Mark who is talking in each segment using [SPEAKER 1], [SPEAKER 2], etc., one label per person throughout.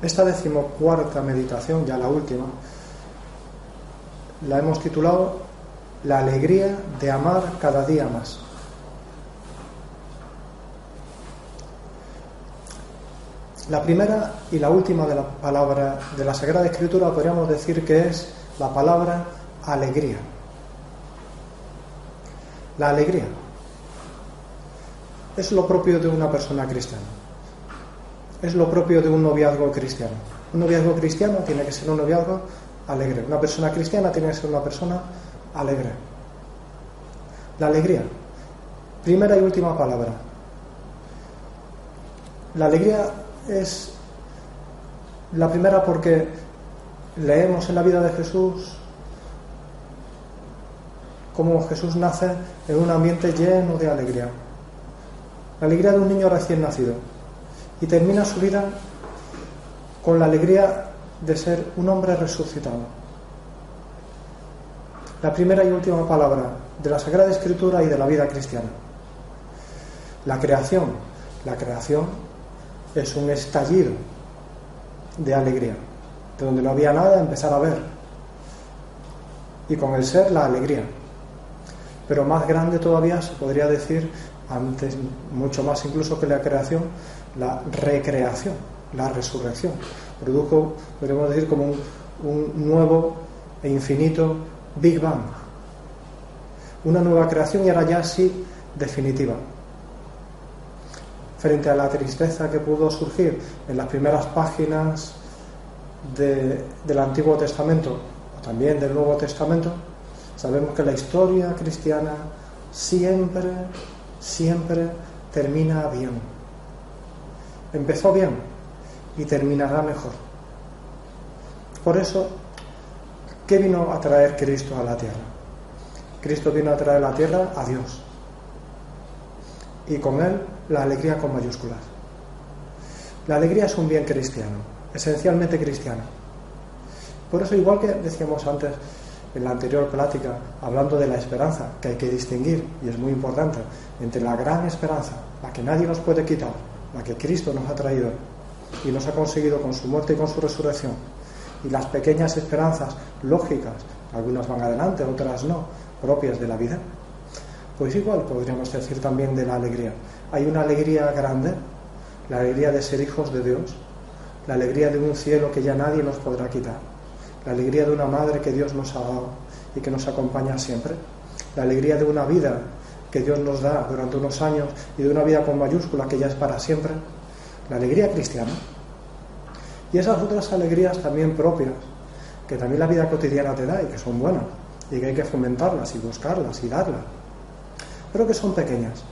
[SPEAKER 1] Esta decimocuarta meditación, ya la última, la hemos titulado La alegría de amar cada día más. La primera y la última de la palabra de la Sagrada Escritura podríamos decir que es la palabra alegría. La alegría es lo propio de una persona cristiana. Es lo propio de un noviazgo cristiano. Un noviazgo cristiano tiene que ser un noviazgo alegre. Una persona cristiana tiene que ser una persona alegre. La alegría. Primera y última palabra. La alegría es la primera porque leemos en la vida de Jesús cómo Jesús nace en un ambiente lleno de alegría. La alegría de un niño recién nacido. Y termina su vida con la alegría de ser un hombre resucitado. La primera y última palabra de la Sagrada Escritura y de la vida cristiana. La creación. La creación es un estallido de alegría. De donde no había nada, empezar a ver. Y con el ser, la alegría. Pero más grande todavía se podría decir, antes, mucho más incluso que la creación, la recreación, la resurrección. Produjo, podríamos decir, como un, nuevo e infinito Big Bang. Una nueva creación y ahora ya sí definitiva frente a la tristeza que pudo surgir en las primeras páginas del Antiguo Testamento o también del Nuevo Testamento, sabemos que la historia cristiana siempre, siempre termina bien. Empezó bien y terminará mejor. Por eso, ¿qué vino a traer Cristo a la tierra? Cristo vino a traer a la tierra a Dios. Y con Él la alegría con mayúsculas. La alegría es un bien cristiano, esencialmente cristiano. Por eso, igual que decíamos antes en la anterior plática, hablando de la esperanza, que hay que distinguir, y es muy importante, entre la gran esperanza, la que nadie nos puede quitar, la que Cristo nos ha traído y nos ha conseguido con su muerte y con su resurrección, y las pequeñas esperanzas lógicas, algunas van adelante, otras no, propias de la vida, pues igual podríamos decir también de la alegría. Hay una alegría grande, la alegría de ser hijos de Dios, la alegría de un cielo que ya nadie nos podrá quitar, la alegría de una madre que Dios nos ha dado y que nos acompaña siempre, la alegría de una vida que Dios nos da durante unos años y de una vida con mayúscula que ya es para siempre, la alegría cristiana. Y esas otras alegrías también propias, que también la vida cotidiana te da y que son buenas, y que hay que fomentarlas y buscarlas y darlas, pero que son pequeñas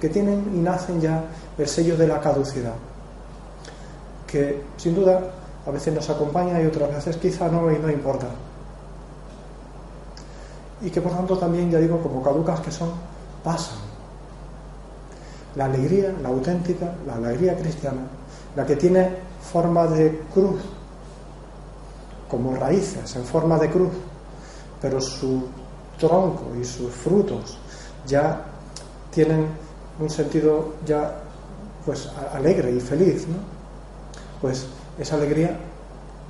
[SPEAKER 1] que tienen y nacen ya el sello de la caducidad, que sin duda a veces nos acompaña y otras veces quizá no y no importa. Y que por tanto también, ya digo, como caducas que son, pasan. La alegría, la auténtica, la alegría cristiana, la que tiene forma de cruz, como raíces en forma de cruz, pero su tronco y sus frutos ya tienen un sentido ya pues alegre y feliz, ¿no? Pues esa alegría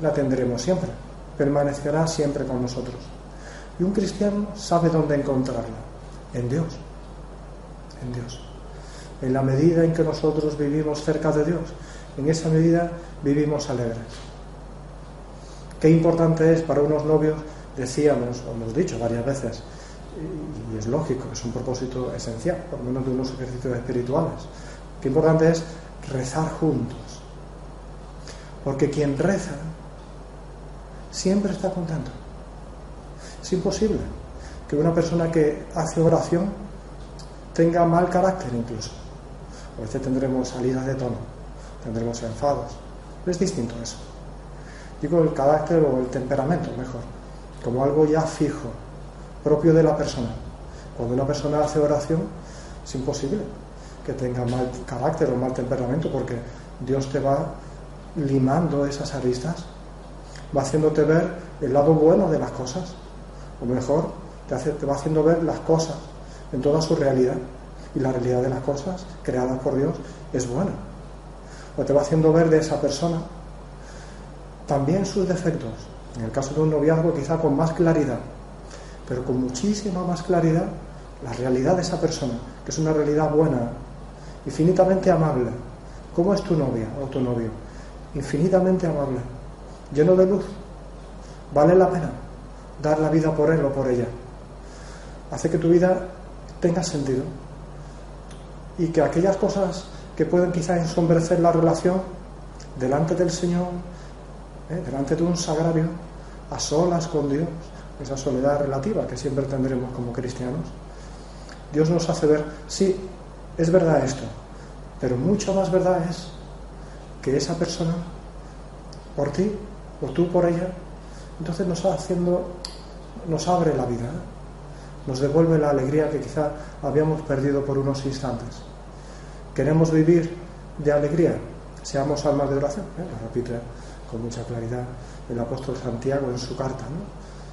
[SPEAKER 1] la tendremos siempre, permanecerá siempre con nosotros. Y un cristiano sabe dónde encontrarla, en Dios, en Dios. En la medida en que nosotros vivimos cerca de Dios, en esa medida vivimos alegres. Qué importante es para unos novios, decíamos, o hemos dicho varias veces, y es lógico, es un propósito esencial, por lo menos de unos ejercicios espirituales. Qué importante es rezar juntos, porque quien reza siempre está contento. Es imposible que una persona que hace oración tenga mal carácter incluso. A veces tendremos salidas de tono, tendremos enfados. Es distinto eso. Digo el carácter o el temperamento, mejor, como algo ya fijo, propio de la persona. Cuando una persona hace oración, es imposible que tenga mal carácter o mal temperamento, porque Dios te va limando esas aristas, va haciéndote ver el lado bueno de las cosas, o mejor, te, hace, va haciendo ver las cosas en toda su realidad. Y la realidad de las cosas creadas por Dios es buena. O te va haciendo ver de esa persona también sus defectos. En el caso de un noviazgo quizá con más claridad, pero con muchísima más claridad la realidad de esa persona, que es una realidad buena, infinitamente amable. ¿Cómo es tu novia o tu novio? Infinitamente amable, lleno de luz. Vale la pena dar la vida por él o por ella. Hace que tu vida tenga sentido y que aquellas cosas que pueden quizás ensombrecer la relación delante del Señor, ¿eh? delante de un sagrario, a solas con Dios, esa soledad relativa que siempre tendremos como cristianos, Dios nos hace ver, sí, es verdad esto, pero mucho más verdad es que esa persona, por ti o tú por ella, entonces nos haciendo, nos abre la vida, ¿eh? nos devuelve la alegría que quizá habíamos perdido por unos instantes. Queremos vivir de alegría, seamos almas de oración, ¿eh? lo repite con mucha claridad el apóstol Santiago en su carta,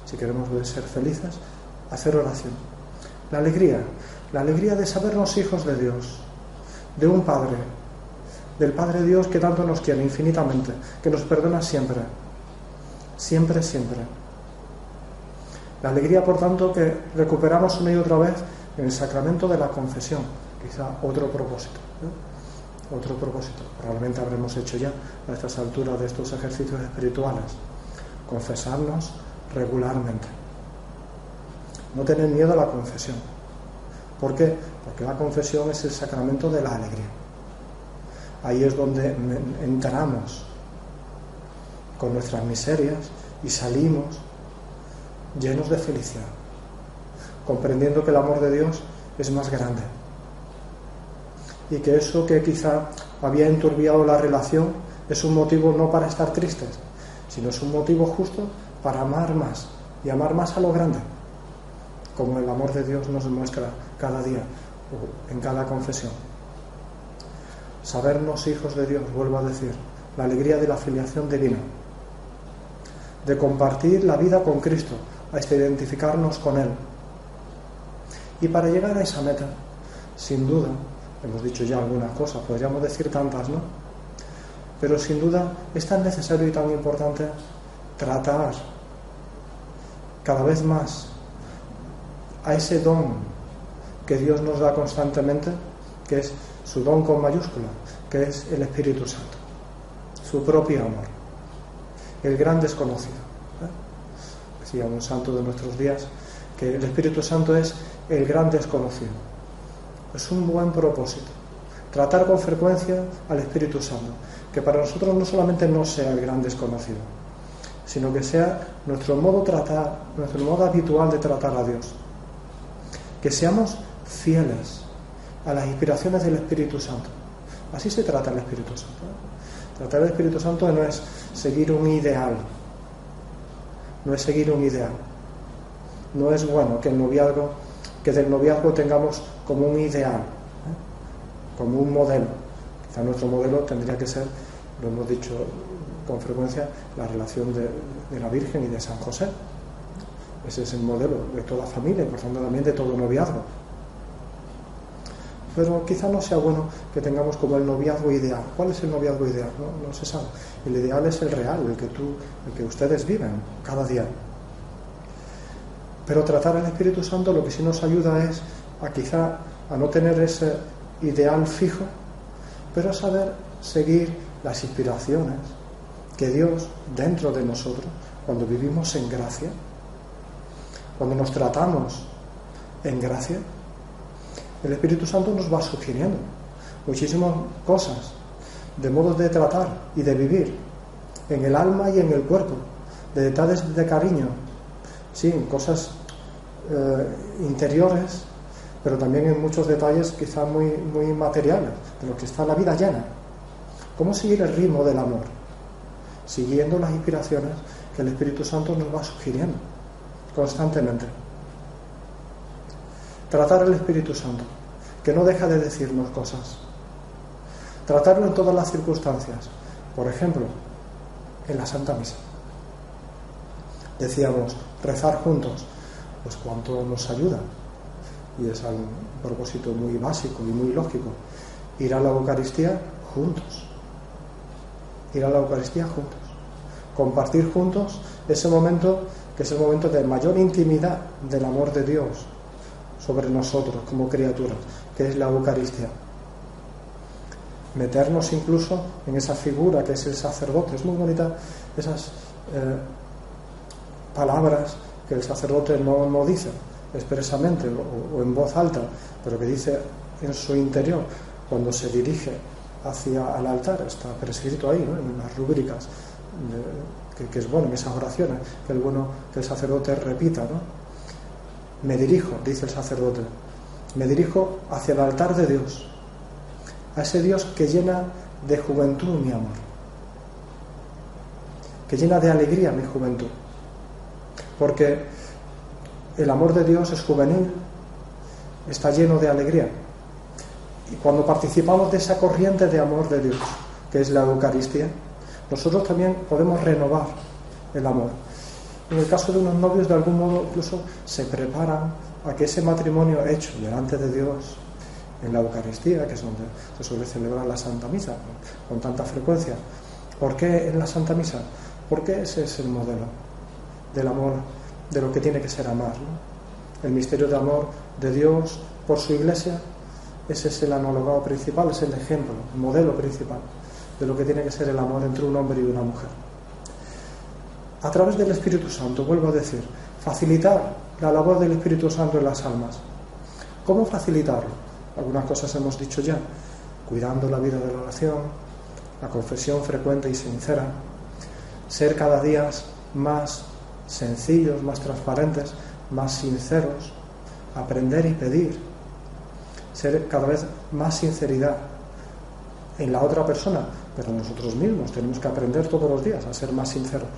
[SPEAKER 1] si queremos ser felices, hacer oración. La alegría, la alegría de sabernos hijos de Dios, de un Padre, del Padre Dios que tanto nos quiere infinitamente, que nos perdona siempre, siempre, siempre. La alegría, por tanto, que recuperamos una y otra vez en el sacramento de la confesión, quizá otro propósito. Otro propósito, probablemente habremos hecho ya a estas alturas de estos ejercicios espirituales, confesarnos regularmente. No tener miedo a la confesión. ¿Por qué? Porque la confesión es el sacramento de la alegría. Ahí es donde entramos con nuestras miserias y salimos llenos de felicidad, comprendiendo que el amor de Dios es más grande y que eso que quizá había enturbiado la relación es un motivo no para estar tristes, sino es un motivo justo para amar más y amar más a lo grande, como el amor de Dios nos muestra cada día en cada confesión. Sabernos hijos de Dios, vuelvo a decir, la alegría de la filiación divina, de compartir la vida con Cristo, hasta identificarnos con Él. Y para llegar a esa meta, sin duda, hemos dicho ya algunas cosas, podríamos decir tantas, ¿no? Pero sin duda es tan necesario y tan importante tratar cada vez más a ese don que Dios nos da constantemente, que es su don con mayúscula, que es el Espíritu Santo, su propio amor, el gran desconocido. ¿eh? Decía un santo de nuestros días que el Espíritu Santo es el gran desconocido es un buen propósito. Tratar con frecuencia al Espíritu Santo, que para nosotros no solamente no sea el gran desconocido, sino que sea nuestro modo tratar, nuestro modo habitual de tratar a Dios. Que seamos fieles a las inspiraciones del Espíritu Santo. Así se trata el Espíritu Santo. Tratar el Espíritu Santo no es seguir un ideal, no es seguir un ideal. No es bueno que el noviazgo, que del noviazgo tengamos como un ideal, ¿eh? como un modelo. Quizá nuestro modelo tendría que ser, lo hemos dicho con frecuencia, la relación de, la Virgen y de San José. Ese es el modelo de toda familia y por tanto también de todo noviazgo. Pero quizá no sea bueno que tengamos como el noviazgo ideal. ¿Cuál es el noviazgo ideal? No, no se sabe. El ideal es el real, el que tú, el que ustedes viven cada día. Pero tratar al Espíritu Santo lo que sí nos ayuda es a quizá a no tener ese ideal fijo, pero a saber seguir las inspiraciones que Dios dentro de nosotros, cuando vivimos en gracia, cuando nos tratamos en gracia, el Espíritu Santo nos va sugiriendo muchísimas cosas de modos de tratar y de vivir en el alma y en el cuerpo, de detalles de cariño, sí, cosas eh, interiores pero también en muchos detalles quizá muy, muy materiales, de lo que está la vida llena. ¿Cómo seguir el ritmo del amor? Siguiendo las inspiraciones que el Espíritu Santo nos va sugiriendo constantemente. Tratar al Espíritu Santo, que no deja de decirnos cosas. Tratarlo en todas las circunstancias. Por ejemplo, en la Santa Misa. Decíamos, rezar juntos, pues cuánto nos ayuda y es un propósito muy básico y muy lógico, ir a la Eucaristía juntos. Ir a la Eucaristía juntos. compartir juntos ese momento que es el momento de mayor intimidad del amor de Dios sobre nosotros como criaturas, que es la Eucaristía. Meternos incluso en esa figura que es el sacerdote. Es muy bonita esas eh, palabras que el sacerdote no, no dice expresamente o, en voz alta, pero que dice en su interior cuando se dirige hacia el altar, está prescrito ahí, en las rúbricas, que, es bueno en esas oraciones, que es bueno que el sacerdote repita, ¿no? Me dirijo, dice el sacerdote, me dirijo hacia el altar de Dios, a ese Dios que llena de juventud mi amor, que llena de alegría mi juventud, porque el amor de Dios es juvenil, está lleno de alegría. Y cuando participamos de esa corriente de amor de Dios, que es la Eucaristía, nosotros también podemos renovar el amor. En el caso de unos novios, de algún modo, incluso se preparan a que ese matrimonio hecho delante de Dios, en la Eucaristía, que es donde se suele celebrar la Santa Misa con tanta frecuencia. ¿Por qué en la Santa Misa? Porque ese es el modelo del amor de lo que tiene que ser amar. El misterio de amor de Dios por su iglesia, ese es el analogado principal, es el ejemplo, el modelo principal de lo que tiene que ser el amor entre un hombre y una mujer. A través del Espíritu Santo, vuelvo a decir, facilitar la labor del Espíritu Santo en las almas. ¿Cómo facilitarlo? Algunas cosas hemos dicho ya, cuidando la vida de la oración, la confesión frecuente y sincera, ser cada día más sencillos, más transparentes, más sinceros, aprender y pedir, ser cada vez más sinceridad en la otra persona, pero nosotros mismos tenemos que aprender todos los días a ser más sinceros.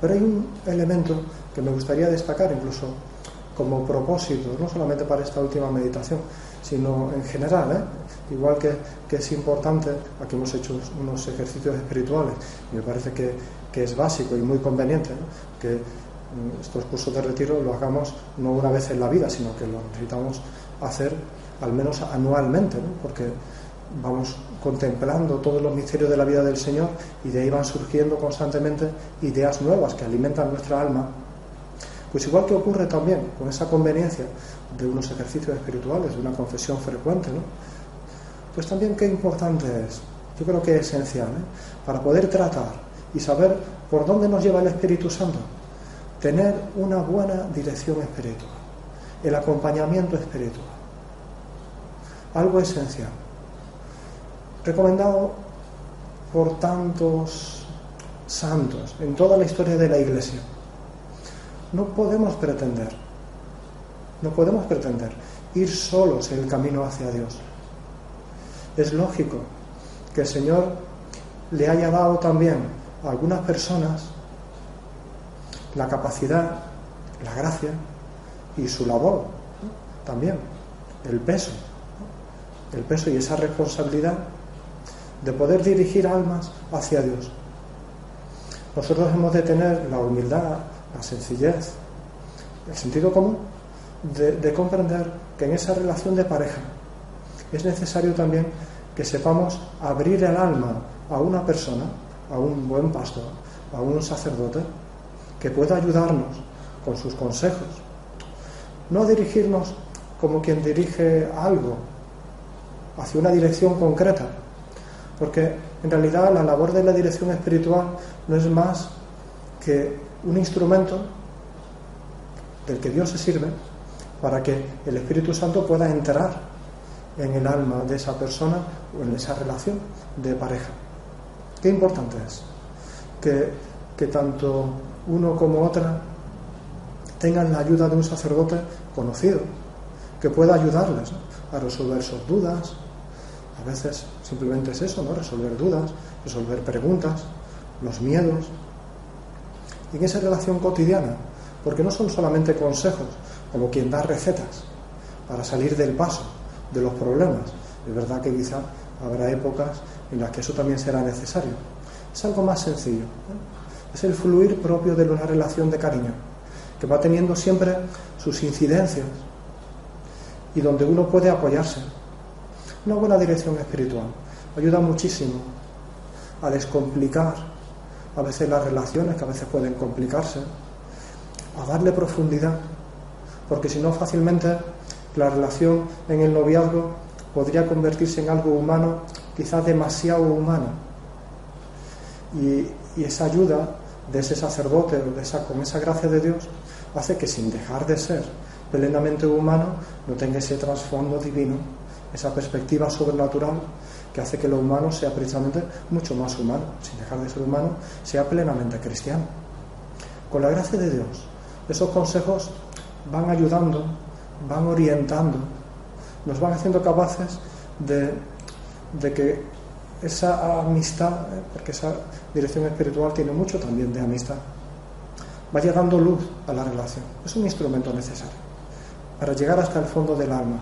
[SPEAKER 1] Pero hay un elemento que me gustaría destacar incluso como propósito, no solamente para esta última meditación, sino en general, ¿eh? igual que, que, es importante, aquí hemos hecho unos ejercicios espirituales, y me parece que, que es básico y muy conveniente que mm, estos cursos de retiro lo hagamos no una vez en la vida, sino que lo necesitamos hacer al menos anualmente, porque vamos contemplando todos los misterios de la vida del Señor y de ahí van surgiendo constantemente ideas nuevas que alimentan nuestra alma. Pues igual que ocurre también con esa conveniencia de unos ejercicios espirituales, de una confesión frecuente, pues también qué importante es, yo creo que es esencial, ¿eh? para poder tratar y saber por dónde nos lleva el Espíritu Santo. Tener una buena dirección espiritual, el acompañamiento espiritual. Algo esencial. Recomendado por tantos santos en toda la historia de la Iglesia. No podemos pretender, no podemos pretender ir solos en el camino hacia Dios. Es lógico que el Señor le haya dado también a algunas personas la capacidad, la gracia y su labor también, el peso, el peso y esa responsabilidad de poder dirigir almas hacia Dios. Nosotros hemos de tener la humildad, la sencillez, el sentido común de, de comprender que en esa relación de pareja es necesario también que sepamos abrir el alma a una persona a un buen pastor, a un sacerdote, que pueda ayudarnos con sus consejos. No dirigirnos como quien dirige algo hacia una dirección concreta, porque en realidad la labor de la dirección espiritual no es más que un instrumento del que Dios se sirve para que el Espíritu Santo pueda entrar en el alma de esa persona o en esa relación de pareja. Qué importante es que, tanto uno como otra tengan la ayuda de un sacerdote conocido, que pueda ayudarles a resolver sus dudas. A veces simplemente es eso, ¿no? Resolver dudas, resolver preguntas, los miedos. Y en esa relación cotidiana, porque no son solamente consejos, como quien da recetas para salir del paso de los problemas. Es verdad que quizá habrá épocas en las que eso también será necesario. Es algo más sencillo. Es el fluir propio de una relación de cariño, que va teniendo siempre sus incidencias y donde uno puede apoyarse. Una buena dirección espiritual ayuda muchísimo a descomplicar a veces las relaciones, que a veces pueden complicarse, a darle profundidad, porque si no fácilmente la relación en el noviazgo podría convertirse en algo humano, quizás demasiado humano. Y, esa ayuda de ese sacerdote, de esa, con esa gracia de Dios, hace que sin dejar de ser plenamente humano, no tenga ese trasfondo divino, esa perspectiva sobrenatural que hace que lo humano sea precisamente mucho más humano, sin dejar de ser humano, sea plenamente cristiano. Con la gracia de Dios, esos consejos van ayudando, van orientando, nos van haciendo capaces de, que esa amistad, porque esa dirección espiritual tiene mucho también de amistad, vaya dando luz a la relación. Es un instrumento necesario para llegar hasta el fondo del alma.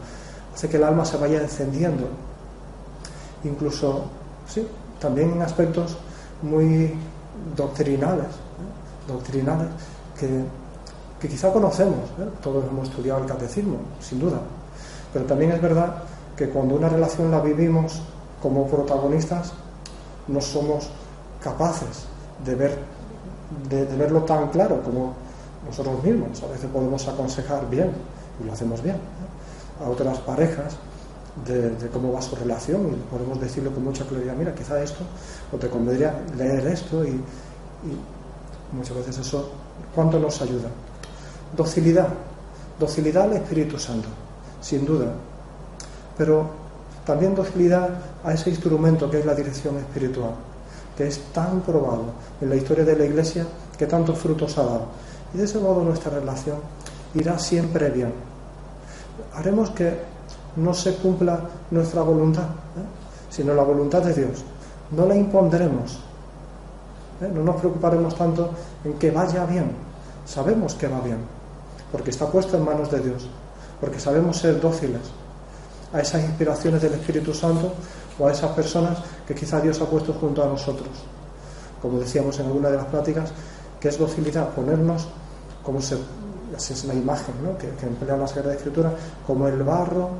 [SPEAKER 1] Hace que el alma se vaya encendiendo, incluso, sí, también en aspectos muy doctrinales, ¿eh? doctrinales que que quizá conocemos, ¿eh? todos hemos estudiado el catecismo, sin duda, pero también es verdad que cuando una relación la vivimos como protagonistas, no somos capaces de, ver, de, verlo tan claro como nosotros mismos. A veces podemos aconsejar bien, y lo hacemos bien, a otras parejas de, cómo va su relación y podemos decirle con mucha claridad, mira, quizá esto, o te convendría leer esto y, y muchas veces eso, ¿cuánto nos ayuda? Docilidad, docilidad al Espíritu Santo, sin duda, pero también docilidad a ese instrumento que es la dirección espiritual, que es tan probado en la historia de la Iglesia que tantos frutos ha dado. Y de ese modo nuestra relación irá siempre bien. Haremos que no se cumpla nuestra voluntad, ¿eh? sino la voluntad de Dios. No la impondremos. ¿eh? No nos preocuparemos tanto en que vaya bien. Sabemos que va bien porque está puesto en manos de Dios, porque sabemos ser dóciles a esas inspiraciones del Espíritu Santo o a esas personas que quizá Dios ha puesto junto a nosotros. Como decíamos en alguna de las pláticas, que es docilidad, ponernos como se, así es la imagen que, que emplea la Sagrada Escritura, como el barro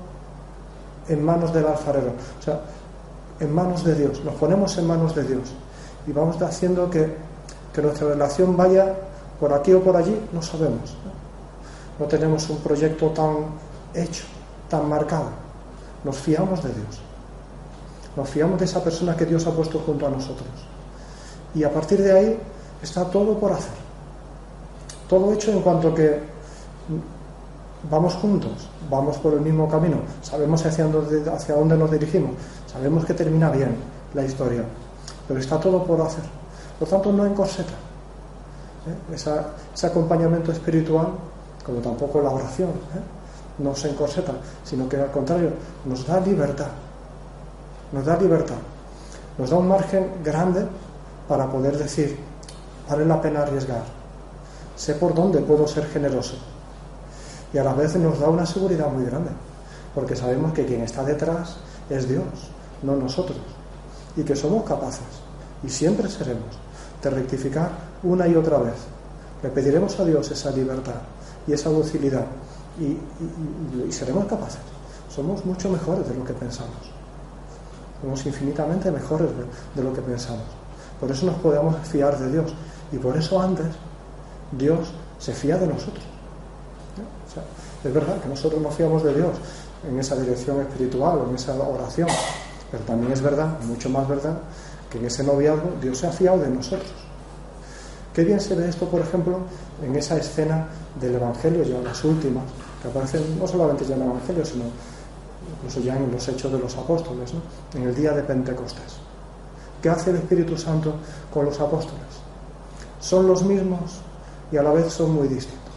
[SPEAKER 1] en manos del alfarero, o sea, en manos de Dios, nos ponemos en manos de Dios y vamos haciendo que, que nuestra relación vaya por aquí o por allí, no sabemos no tenemos un proyecto tan hecho, tan marcado. Nos fiamos de Dios. Nos fiamos de esa persona que Dios ha puesto junto a nosotros. Y a partir de ahí está todo por hacer. Todo hecho en cuanto que vamos juntos, vamos por el mismo camino, sabemos hacia dónde, hacia dónde nos dirigimos, sabemos que termina bien la historia, pero está todo por hacer. Por tanto, no encorseta. ¿eh? ese acompañamiento espiritual como tampoco la oración, ¿eh? no se encorseta, sino que al contrario, nos da libertad, nos da libertad, nos da un margen grande para poder decir, vale la pena arriesgar, sé por dónde puedo ser generoso. Y a la vez nos da una seguridad muy grande, porque sabemos que quien está detrás es Dios, no nosotros, y que somos capaces, y siempre seremos, de rectificar una y otra vez. Le pediremos a Dios esa libertad y esa docilidad. Y, seremos capaces. Somos mucho mejores de lo que pensamos. Somos infinitamente mejores de, lo que pensamos. Por eso nos podemos fiar de Dios. Y por eso antes Dios se fía de nosotros. es verdad que nosotros nos fiamos de Dios en esa dirección espiritual en esa oración. Pero también es verdad, mucho más verdad, que en ese noviazgo Dios se ha fiado de nosotros. Qué bien se ve esto, por ejemplo, en esa escena del Evangelio, ya las últimas, que aparecen no solamente ya en el Evangelio, sino incluso ya en los hechos de los apóstoles, en el día de Pentecostés. ¿Qué hace el Espíritu Santo con los apóstoles? Son los mismos y a la vez son muy distintos.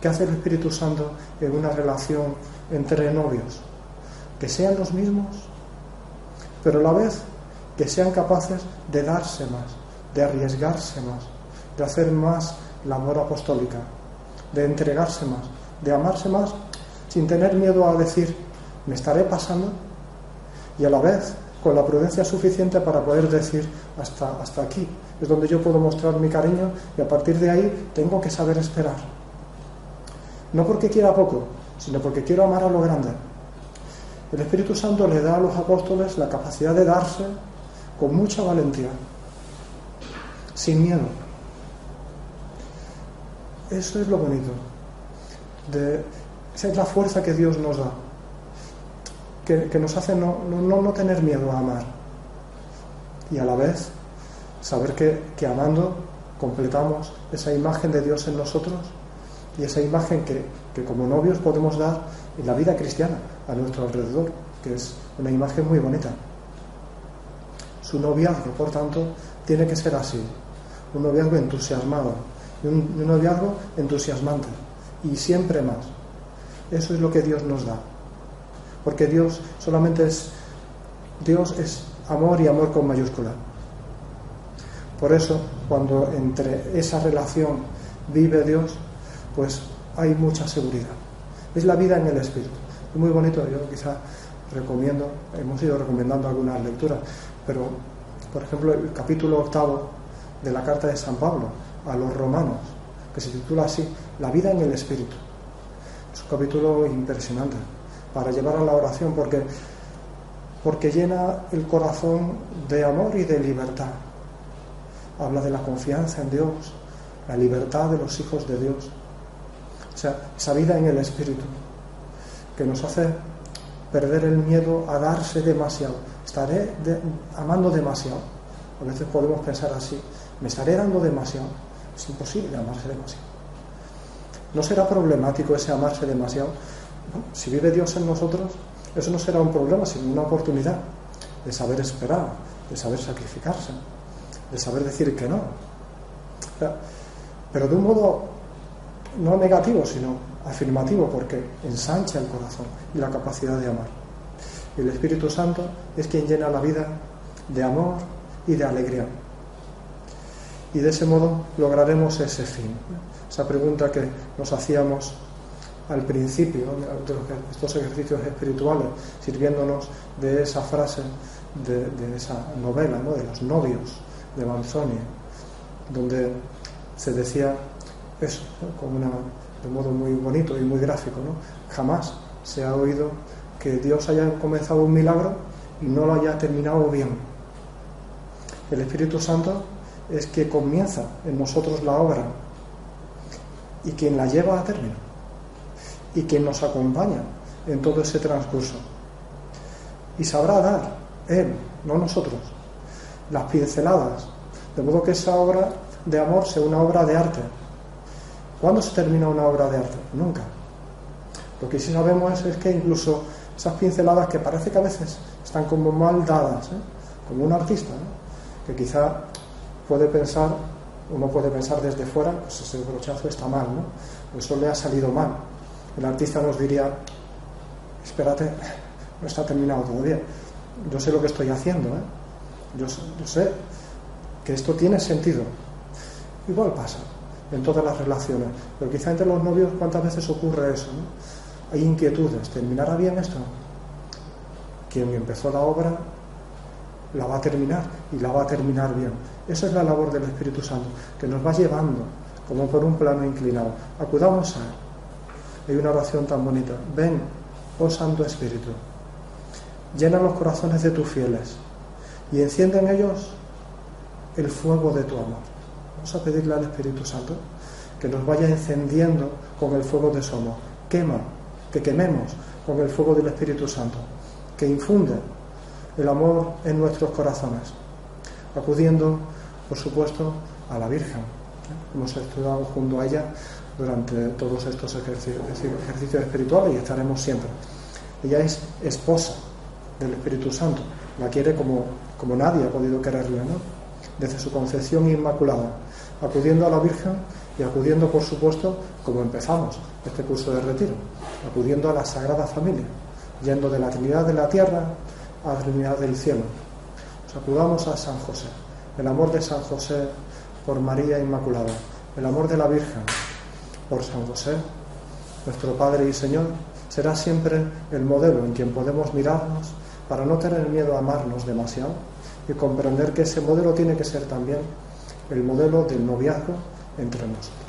[SPEAKER 1] ¿Qué hace el Espíritu Santo en una relación entre novios? Que sean los mismos, pero a la vez que sean capaces de darse más, de arriesgarse más, de hacer más labor apostólica, de entregarse más, de amarse más, sin tener miedo a decir, me estaré pasando, y a la vez con la prudencia suficiente para poder decir, hasta, hasta aquí es donde yo puedo mostrar mi cariño y a partir de ahí tengo que saber esperar. No porque quiera poco, sino porque quiero amar a lo grande. El Espíritu Santo le da a los apóstoles la capacidad de darse con mucha valentía sin miedo. Eso es lo bonito. De, esa es la fuerza que Dios nos da, que, nos hace no, no, tener miedo a amar y a la vez saber que, que amando completamos esa imagen de Dios en nosotros y esa imagen que, que, como novios podemos dar en la vida cristiana a nuestro alrededor, que es una imagen muy bonita. Su noviazgo, por tanto, tiene que ser así, un noviazgo entusiasmado, un, un noviazgo entusiasmante y siempre más. Eso es lo que Dios nos da. Porque Dios solamente es, Dios es amor y amor con mayúscula. Por eso, cuando entre esa relación vive Dios, pues hay mucha seguridad. Es la vida en el Espíritu. Es muy bonito, yo quizá recomiendo, hemos ido recomendando algunas lecturas, pero por ejemplo el capítulo octavo de la carta de San Pablo a los romanos, que se titula así, La vida en el Espíritu. Es un capítulo impresionante para llevar a la oración porque, porque llena el corazón de amor y de libertad. Habla de la confianza en Dios, la libertad de los hijos de Dios. O sea, esa vida en el Espíritu que nos hace perder el miedo a darse demasiado. Estaré amando demasiado. A veces podemos pensar así, me estaré dando demasiado. Es imposible amarse demasiado. ¿No será problemático ese amarse demasiado? Si vive Dios en nosotros, eso no será un problema, sino una oportunidad de saber esperar, de saber sacrificarse, de saber decir que no. Pero de un modo no negativo, sino afirmativo, porque ensancha el corazón y la capacidad de amar. Y el Espíritu Santo es quien llena la vida de amor y de alegría. Y de ese modo lograremos ese fin. Esa pregunta que nos hacíamos al principio de estos ejercicios espirituales, sirviéndonos de esa frase de, esa novela, ¿no? de los novios de Manzoni, donde se decía eso, de modo muy bonito y muy gráfico, ¿no? jamás se ha oído que Dios haya comenzado un milagro y no lo haya terminado bien. El Espíritu Santo es que comienza en nosotros la obra y quien la lleva a término y quien nos acompaña en todo ese transcurso. Y sabrá dar Él, no nosotros, las pinceladas, de modo que esa obra de amor sea una obra de arte. ¿Cuándo se termina una obra de arte? Nunca. Lo que sí sabemos es, que incluso esas pinceladas que parece que a veces están como mal dadas, ¿eh? como un artista, que quizá puede pensar, uno puede pensar desde fuera, pues ese brochazo está mal, ¿no? Eso le ha salido mal. El artista nos diría, espérate, no está terminado todavía. Yo sé lo que estoy haciendo, ¿eh? yo, sé que esto tiene sentido. Igual pasa en todas las relaciones, pero quizá entre los novios cuántas veces ocurre eso. Hay inquietudes, ¿terminará bien esto? Quien empezó la obra la va a terminar y la va a terminar bien. Esa es la labor del Espíritu Santo, que nos va llevando como por un plano inclinado. Acudamos a Él. Hay una oración tan bonita. Ven, oh Santo Espíritu, llena los corazones de tus fieles y enciende en ellos el fuego de tu amor. Vamos a pedirle al Espíritu Santo que nos vaya encendiendo con el fuego de su amor. Quema, que quememos con el fuego del Espíritu Santo, que infunde el amor en nuestros corazones, acudiendo, por supuesto, a la Virgen. Hemos estudiado junto a ella durante todos estos ejercicios, espirituales y estaremos siempre. Ella es esposa del Espíritu Santo, la quiere como, como nadie ha podido quererla, ¿no? Desde su concepción inmaculada, acudiendo a la Virgen y acudiendo, por supuesto, como empezamos este curso de retiro, acudiendo a la Sagrada Familia, yendo de la Trinidad de la Tierra a la Trinidad del Cielo. acudamos a San José, el amor de San José por María Inmaculada, el amor de la Virgen por San José, nuestro Padre y Señor, será siempre el modelo en quien podemos mirarnos para no tener miedo a amarnos demasiado y comprender que ese modelo tiene que ser también el modelo del noviazgo entre nosotros.